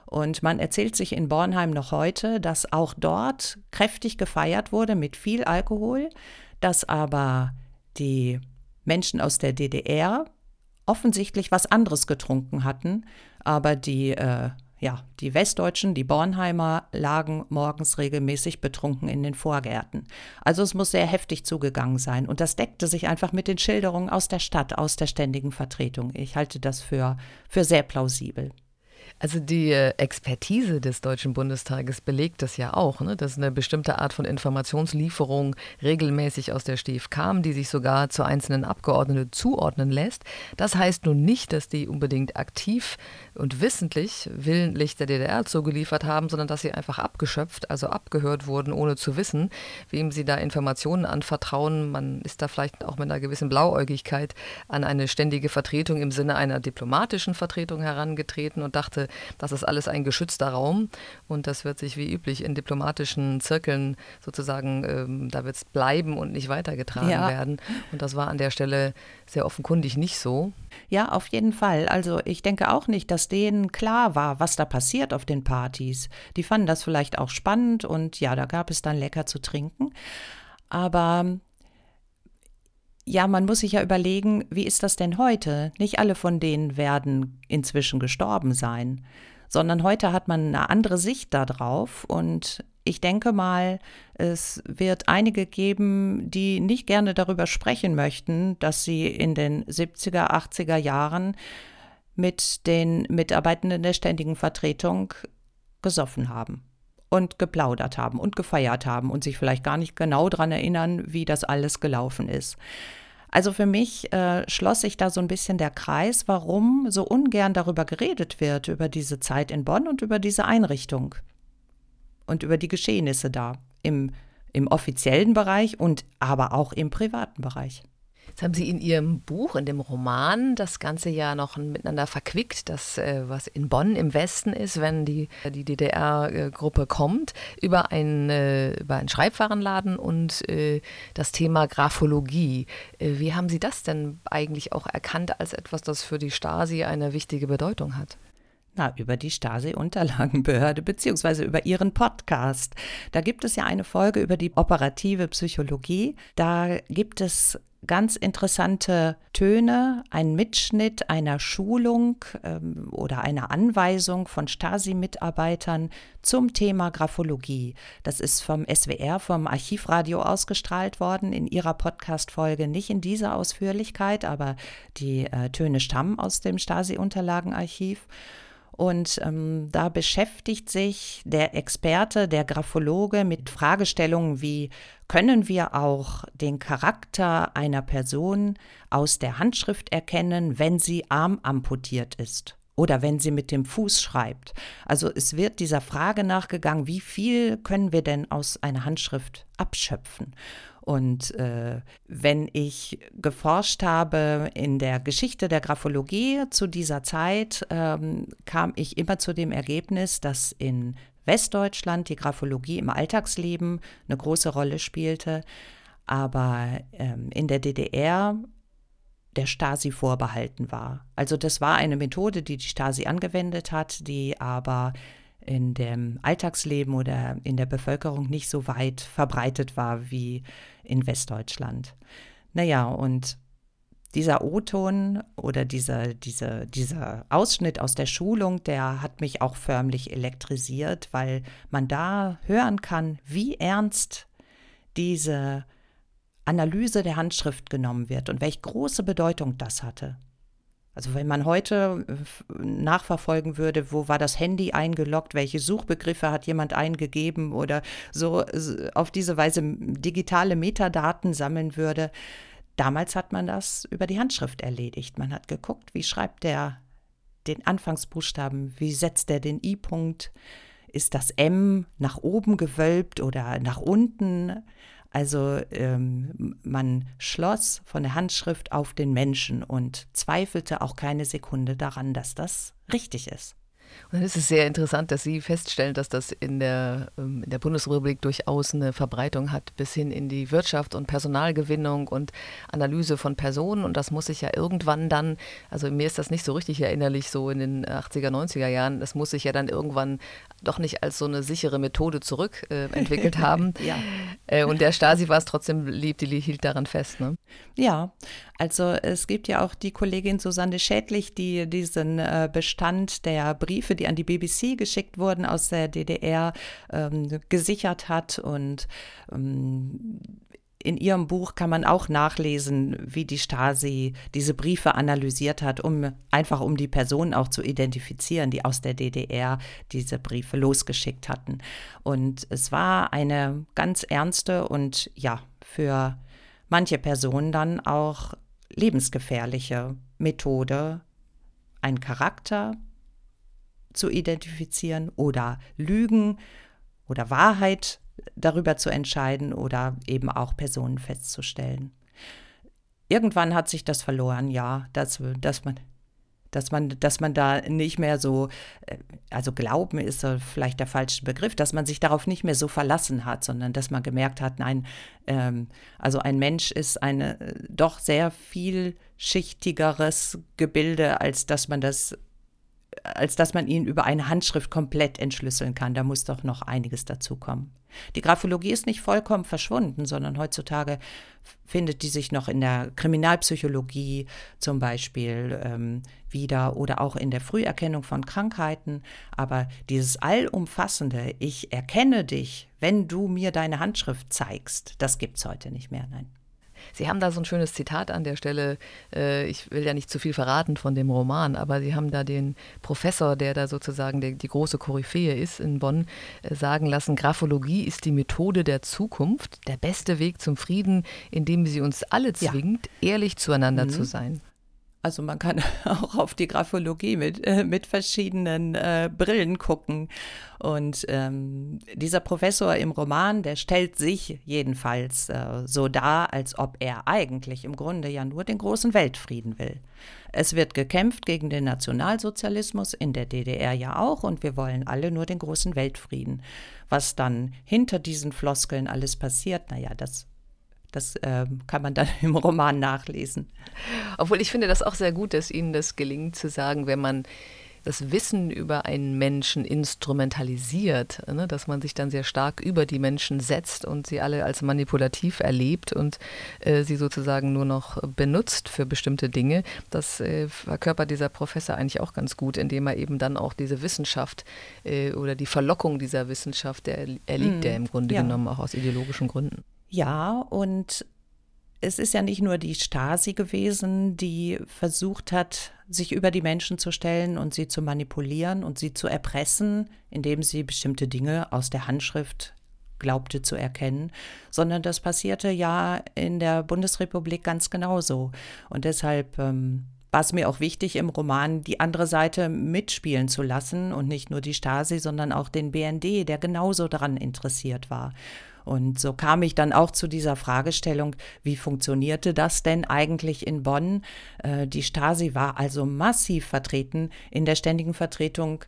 Und man erzählt sich in Bornheim noch heute, dass auch dort kräftig gefeiert wurde mit viel Alkohol, dass aber die Menschen aus der DDR offensichtlich was anderes getrunken hatten, aber die äh, ja, die Westdeutschen, die Bornheimer, lagen morgens regelmäßig betrunken in den Vorgärten. Also es muss sehr heftig zugegangen sein. Und das deckte sich einfach mit den Schilderungen aus der Stadt, aus der ständigen Vertretung. Ich halte das für, für sehr plausibel. Also die äh, Expertise des Deutschen Bundestages belegt das ja auch, ne? dass eine bestimmte Art von Informationslieferung regelmäßig aus der STIF kam, die sich sogar zu einzelnen Abgeordneten zuordnen lässt. Das heißt nun nicht, dass die unbedingt aktiv und wissentlich willentlich der DDR zugeliefert haben, sondern dass sie einfach abgeschöpft, also abgehört wurden, ohne zu wissen, wem sie da Informationen anvertrauen. Man ist da vielleicht auch mit einer gewissen Blauäugigkeit an eine ständige Vertretung im Sinne einer diplomatischen Vertretung herangetreten und dachte, das ist alles ein geschützter Raum und das wird sich wie üblich in diplomatischen Zirkeln sozusagen, ähm, da wird es bleiben und nicht weitergetragen ja. werden. Und das war an der Stelle sehr offenkundig nicht so. Ja, auf jeden Fall. Also ich denke auch nicht, dass denen klar war, was da passiert auf den Partys. Die fanden das vielleicht auch spannend und ja, da gab es dann lecker zu trinken. Aber ja, man muss sich ja überlegen, wie ist das denn heute? Nicht alle von denen werden inzwischen gestorben sein, sondern heute hat man eine andere Sicht darauf und ich denke mal, es wird einige geben, die nicht gerne darüber sprechen möchten, dass sie in den 70er, 80er Jahren mit den Mitarbeitenden der ständigen Vertretung gesoffen haben und geplaudert haben und gefeiert haben und sich vielleicht gar nicht genau daran erinnern, wie das alles gelaufen ist. Also für mich äh, schloss sich da so ein bisschen der Kreis, warum so ungern darüber geredet wird, über diese Zeit in Bonn und über diese Einrichtung und über die Geschehnisse da im, im offiziellen Bereich und aber auch im privaten Bereich. Jetzt haben Sie in Ihrem Buch, in dem Roman, das Ganze ja noch miteinander verquickt, das, äh, was in Bonn im Westen ist, wenn die, die DDR-Gruppe kommt, über, ein, äh, über einen Schreibwarenladen und äh, das Thema Graphologie. Wie haben Sie das denn eigentlich auch erkannt als etwas, das für die Stasi eine wichtige Bedeutung hat? Na, über die Stasi-Unterlagenbehörde beziehungsweise über ihren Podcast. Da gibt es ja eine Folge über die operative Psychologie. Da gibt es ganz interessante Töne, ein Mitschnitt einer Schulung ähm, oder einer Anweisung von Stasi-Mitarbeitern zum Thema Graphologie. Das ist vom SWR, vom Archivradio ausgestrahlt worden in ihrer Podcast-Folge. Nicht in dieser Ausführlichkeit, aber die äh, Töne stammen aus dem Stasi-Unterlagenarchiv. Und ähm, da beschäftigt sich der Experte, der Graphologe mit Fragestellungen wie, können wir auch den Charakter einer Person aus der Handschrift erkennen, wenn sie armamputiert ist? Oder wenn sie mit dem Fuß schreibt. Also es wird dieser Frage nachgegangen, wie viel können wir denn aus einer Handschrift abschöpfen? Und äh, wenn ich geforscht habe in der Geschichte der Graphologie zu dieser Zeit, ähm, kam ich immer zu dem Ergebnis, dass in Westdeutschland die Graphologie im Alltagsleben eine große Rolle spielte, aber ähm, in der DDR der Stasi vorbehalten war. Also das war eine Methode, die die Stasi angewendet hat, die aber in dem Alltagsleben oder in der Bevölkerung nicht so weit verbreitet war wie in Westdeutschland. Naja, und dieser O-Ton oder dieser, dieser, dieser Ausschnitt aus der Schulung, der hat mich auch förmlich elektrisiert, weil man da hören kann, wie ernst diese Analyse der Handschrift genommen wird und welche große Bedeutung das hatte. Also wenn man heute äh, nachverfolgen würde, wo war das Handy eingeloggt, welche Suchbegriffe hat jemand eingegeben oder so auf diese Weise digitale Metadaten sammeln würde. Damals hat man das über die Handschrift erledigt. Man hat geguckt, wie schreibt der den Anfangsbuchstaben, wie setzt er den I-Punkt, ist das M nach oben gewölbt oder nach unten? Also ähm, man schloss von der Handschrift auf den Menschen und zweifelte auch keine Sekunde daran, dass das richtig ist. Und dann ist es sehr interessant, dass Sie feststellen, dass das in der, ähm, in der Bundesrepublik durchaus eine Verbreitung hat bis hin in die Wirtschaft und Personalgewinnung und Analyse von Personen. Und das muss sich ja irgendwann dann, also mir ist das nicht so richtig erinnerlich, so in den 80er, 90er Jahren, das muss sich ja dann irgendwann doch nicht als so eine sichere Methode zurückentwickelt äh, haben. ja. Äh, und der Stasi war es trotzdem lieb, die hielt daran fest. Ne? Ja, also es gibt ja auch die Kollegin Susanne Schädlich, die diesen äh, Bestand der Briefe, die an die BBC geschickt wurden aus der DDR, ähm, gesichert hat und ähm, in ihrem Buch kann man auch nachlesen, wie die Stasi diese Briefe analysiert hat, um einfach um die Personen auch zu identifizieren, die aus der DDR diese Briefe losgeschickt hatten. Und es war eine ganz ernste und ja, für manche Personen dann auch lebensgefährliche Methode, einen Charakter zu identifizieren oder Lügen oder Wahrheit darüber zu entscheiden oder eben auch Personen festzustellen. Irgendwann hat sich das verloren, ja, dass, dass man dass man, dass man da nicht mehr so, äh, also Glauben ist vielleicht der falsche Begriff, dass man sich darauf nicht mehr so verlassen hat, sondern dass man gemerkt hat, nein, ähm, also ein Mensch ist ein äh, doch sehr vielschichtigeres Gebilde, als dass man das als dass man ihn über eine Handschrift komplett entschlüsseln kann. Da muss doch noch einiges dazukommen. Die Graphologie ist nicht vollkommen verschwunden, sondern heutzutage findet die sich noch in der Kriminalpsychologie zum Beispiel ähm, wieder oder auch in der Früherkennung von Krankheiten. Aber dieses allumfassende, ich erkenne dich, wenn du mir deine Handschrift zeigst, das gibt es heute nicht mehr. Nein. Sie haben da so ein schönes Zitat an der Stelle. Äh, ich will ja nicht zu viel verraten von dem Roman, aber Sie haben da den Professor, der da sozusagen die, die große Koryphäe ist in Bonn, äh, sagen lassen, Graphologie ist die Methode der Zukunft, der beste Weg zum Frieden, indem sie uns alle zwingt, ja. ehrlich zueinander mhm. zu sein. Also man kann auch auf die Graphologie mit, äh, mit verschiedenen äh, Brillen gucken. Und ähm, dieser Professor im Roman, der stellt sich jedenfalls äh, so dar, als ob er eigentlich im Grunde ja nur den großen Weltfrieden will. Es wird gekämpft gegen den Nationalsozialismus, in der DDR ja auch, und wir wollen alle nur den großen Weltfrieden. Was dann hinter diesen Floskeln alles passiert, naja, das das äh, kann man dann im Roman nachlesen. Obwohl ich finde das auch sehr gut, dass Ihnen das gelingt zu sagen, wenn man das Wissen über einen Menschen instrumentalisiert, ne, dass man sich dann sehr stark über die Menschen setzt und sie alle als manipulativ erlebt und äh, sie sozusagen nur noch benutzt für bestimmte Dinge. Das äh, verkörpert dieser Professor eigentlich auch ganz gut, indem er eben dann auch diese Wissenschaft äh, oder die Verlockung dieser Wissenschaft, der erliegt mm, er im Grunde ja. genommen auch aus ideologischen Gründen. Ja, und es ist ja nicht nur die Stasi gewesen, die versucht hat, sich über die Menschen zu stellen und sie zu manipulieren und sie zu erpressen, indem sie bestimmte Dinge aus der Handschrift glaubte zu erkennen, sondern das passierte ja in der Bundesrepublik ganz genauso. Und deshalb ähm, war es mir auch wichtig, im Roman die andere Seite mitspielen zu lassen und nicht nur die Stasi, sondern auch den BND, der genauso daran interessiert war. Und so kam ich dann auch zu dieser Fragestellung, wie funktionierte das denn eigentlich in Bonn? Äh, die Stasi war also massiv vertreten in der ständigen Vertretung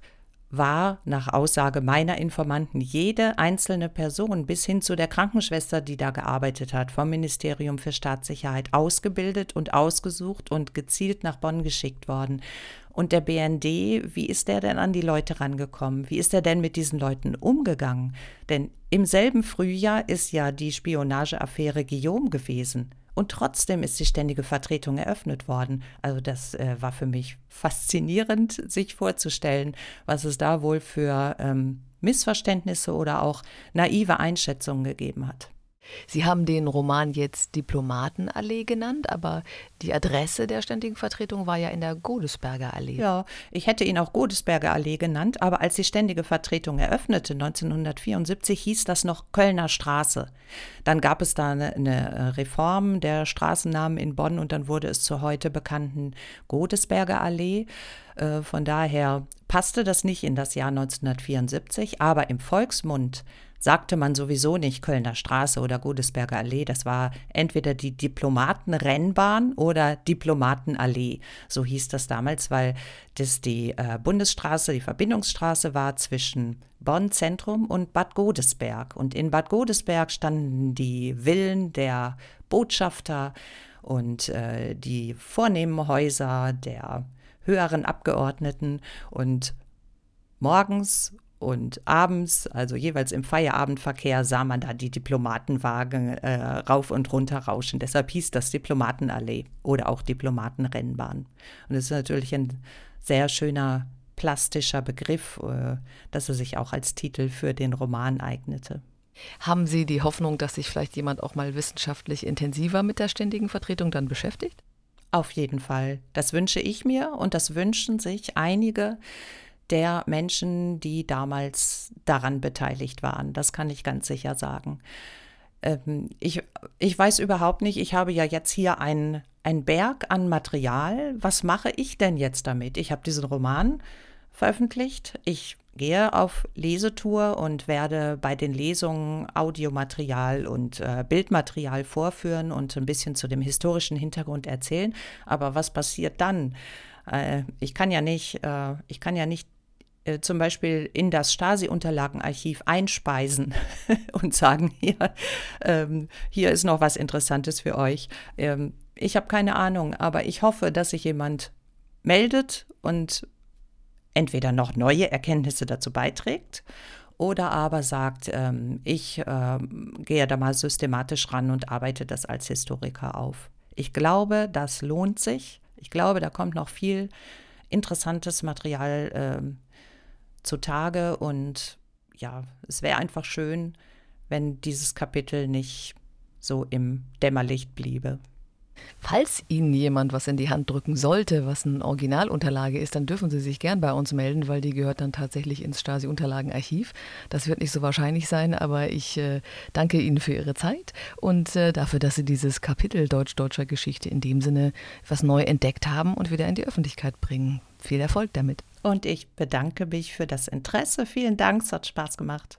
war nach Aussage meiner Informanten jede einzelne Person bis hin zu der Krankenschwester, die da gearbeitet hat, vom Ministerium für Staatssicherheit ausgebildet und ausgesucht und gezielt nach Bonn geschickt worden. Und der BND, wie ist der denn an die Leute rangekommen? Wie ist er denn mit diesen Leuten umgegangen? Denn im selben Frühjahr ist ja die Spionageaffäre Guillaume gewesen. Und trotzdem ist die ständige Vertretung eröffnet worden. Also das äh, war für mich faszinierend, sich vorzustellen, was es da wohl für ähm, Missverständnisse oder auch naive Einschätzungen gegeben hat. Sie haben den Roman jetzt Diplomatenallee genannt, aber die Adresse der ständigen Vertretung war ja in der Godesberger Allee. Ja, ich hätte ihn auch Godesberger Allee genannt, aber als die ständige Vertretung eröffnete 1974, hieß das noch Kölner Straße. Dann gab es da eine, eine Reform der Straßennamen in Bonn und dann wurde es zur heute bekannten Godesberger Allee. Äh, von daher passte das nicht in das Jahr 1974, aber im Volksmund sagte man sowieso nicht Kölner Straße oder Godesberger Allee. Das war entweder die Diplomatenrennbahn oder Diplomatenallee. So hieß das damals, weil das die äh, Bundesstraße, die Verbindungsstraße war zwischen Bonn Zentrum und Bad Godesberg. Und in Bad Godesberg standen die Villen der Botschafter und äh, die vornehmen Häuser der höheren Abgeordneten und morgens und abends, also jeweils im Feierabendverkehr, sah man da die Diplomatenwagen äh, rauf und runter rauschen. Deshalb hieß das Diplomatenallee oder auch Diplomatenrennbahn. Und es ist natürlich ein sehr schöner plastischer Begriff, äh, dass er sich auch als Titel für den Roman eignete. Haben Sie die Hoffnung, dass sich vielleicht jemand auch mal wissenschaftlich intensiver mit der ständigen Vertretung dann beschäftigt? Auf jeden Fall. Das wünsche ich mir und das wünschen sich einige der Menschen, die damals daran beteiligt waren. Das kann ich ganz sicher sagen. Ähm, ich, ich weiß überhaupt nicht, ich habe ja jetzt hier einen Berg an Material. Was mache ich denn jetzt damit? Ich habe diesen Roman veröffentlicht. Ich gehe auf Lesetour und werde bei den Lesungen Audiomaterial und äh, Bildmaterial vorführen und ein bisschen zu dem historischen Hintergrund erzählen. Aber was passiert dann? Äh, ich kann ja nicht, äh, ich kann ja nicht äh, zum Beispiel in das Stasi-Unterlagenarchiv einspeisen und sagen, hier, ähm, hier ist noch was Interessantes für euch. Ähm, ich habe keine Ahnung, aber ich hoffe, dass sich jemand meldet und entweder noch neue Erkenntnisse dazu beiträgt oder aber sagt, ähm, ich äh, gehe da mal systematisch ran und arbeite das als Historiker auf. Ich glaube, das lohnt sich. Ich glaube, da kommt noch viel interessantes Material äh, zutage und ja, es wäre einfach schön, wenn dieses Kapitel nicht so im Dämmerlicht bliebe. Falls Ihnen jemand was in die Hand drücken sollte, was eine Originalunterlage ist, dann dürfen Sie sich gern bei uns melden, weil die gehört dann tatsächlich ins Stasi-Unterlagenarchiv. Das wird nicht so wahrscheinlich sein, aber ich äh, danke Ihnen für Ihre Zeit und äh, dafür, dass Sie dieses Kapitel deutsch-deutscher Geschichte in dem Sinne was neu entdeckt haben und wieder in die Öffentlichkeit bringen. Viel Erfolg damit. Und ich bedanke mich für das Interesse. Vielen Dank, es hat Spaß gemacht.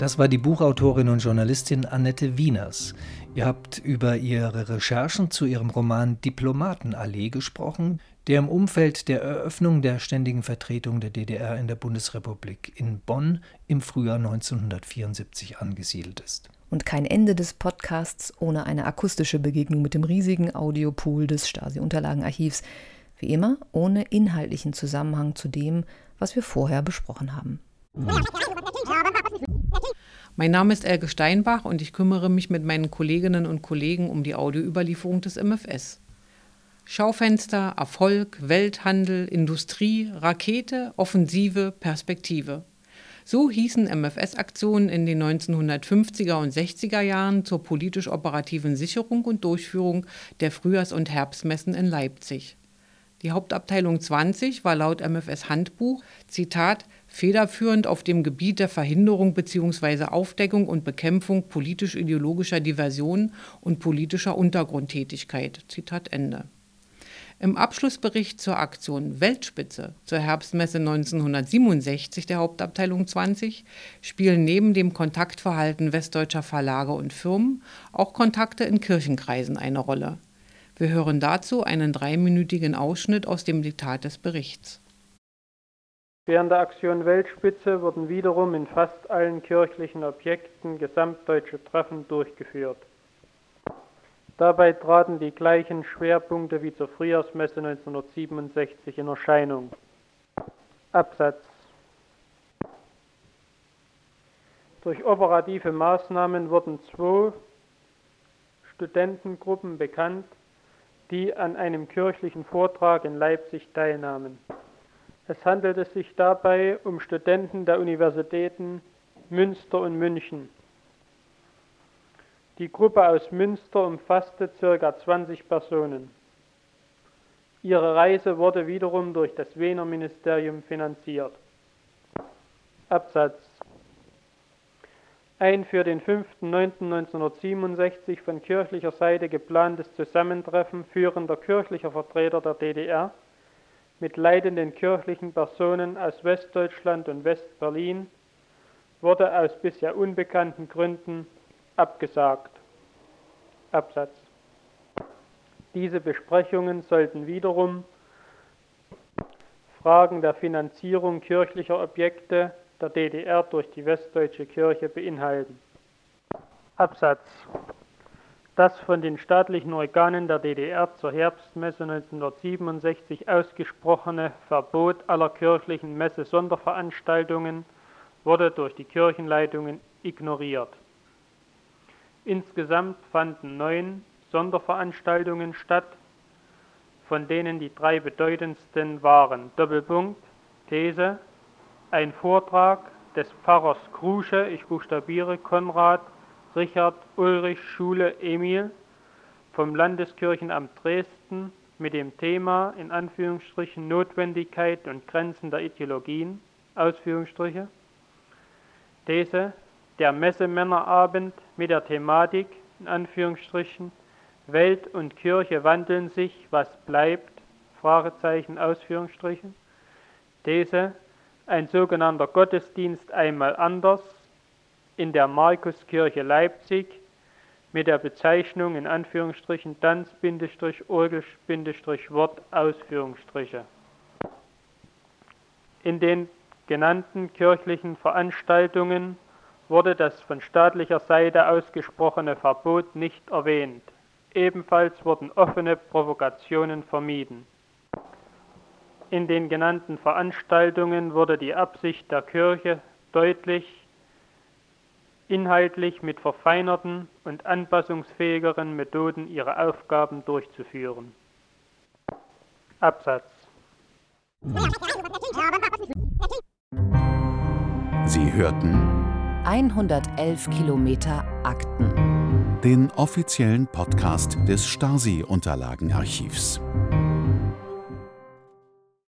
Das war die Buchautorin und Journalistin Annette Wieners. Ihr habt über ihre Recherchen zu ihrem Roman Diplomatenallee gesprochen, der im Umfeld der Eröffnung der ständigen Vertretung der DDR in der Bundesrepublik in Bonn im Frühjahr 1974 angesiedelt ist. Und kein Ende des Podcasts ohne eine akustische Begegnung mit dem riesigen Audiopool des Stasi-Unterlagenarchivs. Wie immer ohne inhaltlichen Zusammenhang zu dem, was wir vorher besprochen haben. Mein Name ist Elke Steinbach und ich kümmere mich mit meinen Kolleginnen und Kollegen um die Audioüberlieferung des MFS. Schaufenster, Erfolg, Welthandel, Industrie, Rakete, Offensive, Perspektive. So hießen MFS-Aktionen in den 1950er und 60er Jahren zur politisch operativen Sicherung und Durchführung der Frühjahrs- und Herbstmessen in Leipzig. Die Hauptabteilung 20 war laut MFS Handbuch, Zitat, federführend auf dem Gebiet der Verhinderung bzw. Aufdeckung und Bekämpfung politisch-ideologischer Diversion und politischer Untergrundtätigkeit. Zitat Ende. Im Abschlussbericht zur Aktion Weltspitze zur Herbstmesse 1967 der Hauptabteilung 20 spielen neben dem Kontaktverhalten westdeutscher Verlage und Firmen auch Kontakte in Kirchenkreisen eine Rolle. Wir hören dazu einen dreiminütigen Ausschnitt aus dem Diktat des Berichts. Während der Aktion Weltspitze wurden wiederum in fast allen kirchlichen Objekten gesamtdeutsche Treffen durchgeführt. Dabei traten die gleichen Schwerpunkte wie zur Frühjahrsmesse 1967 in Erscheinung. Absatz Durch operative Maßnahmen wurden zwei Studentengruppen bekannt, die an einem kirchlichen Vortrag in Leipzig teilnahmen. Es handelte sich dabei um Studenten der Universitäten Münster und München. Die Gruppe aus Münster umfasste ca. 20 Personen. Ihre Reise wurde wiederum durch das Wiener Ministerium finanziert. Absatz Ein für den 5.9.1967 von kirchlicher Seite geplantes Zusammentreffen führender kirchlicher Vertreter der DDR mit leitenden kirchlichen Personen aus Westdeutschland und Westberlin wurde aus bisher unbekannten Gründen abgesagt. Absatz. Diese Besprechungen sollten wiederum Fragen der Finanzierung kirchlicher Objekte der DDR durch die Westdeutsche Kirche beinhalten. Absatz. Das von den staatlichen Organen der DDR zur Herbstmesse 1967 ausgesprochene Verbot aller kirchlichen Messe-Sonderveranstaltungen wurde durch die Kirchenleitungen ignoriert. Insgesamt fanden neun Sonderveranstaltungen statt, von denen die drei bedeutendsten waren Doppelpunkt, These, ein Vortrag des Pfarrers Krusche, ich buchstabiere Konrad, Richard, Ulrich, Schule, Emil vom Landeskirchenamt Dresden mit dem Thema in Anführungsstrichen Notwendigkeit und Grenzen der Ideologien, Ausführungsstriche. These, der Messemännerabend mit der Thematik in Anführungsstrichen Welt und Kirche wandeln sich, was bleibt? Fragezeichen, Ausführungsstriche. These, ein sogenannter Gottesdienst einmal anders in der Markuskirche Leipzig mit der Bezeichnung in Anführungsstrichen Tanz-Orgel-Wort Ausführungsstriche. In den genannten kirchlichen Veranstaltungen wurde das von staatlicher Seite ausgesprochene Verbot nicht erwähnt. Ebenfalls wurden offene Provokationen vermieden. In den genannten Veranstaltungen wurde die Absicht der Kirche deutlich, inhaltlich mit verfeinerten und anpassungsfähigeren Methoden ihre Aufgaben durchzuführen. Absatz. Sie hörten 111 Kilometer Akten den offiziellen Podcast des Stasi-Unterlagenarchivs.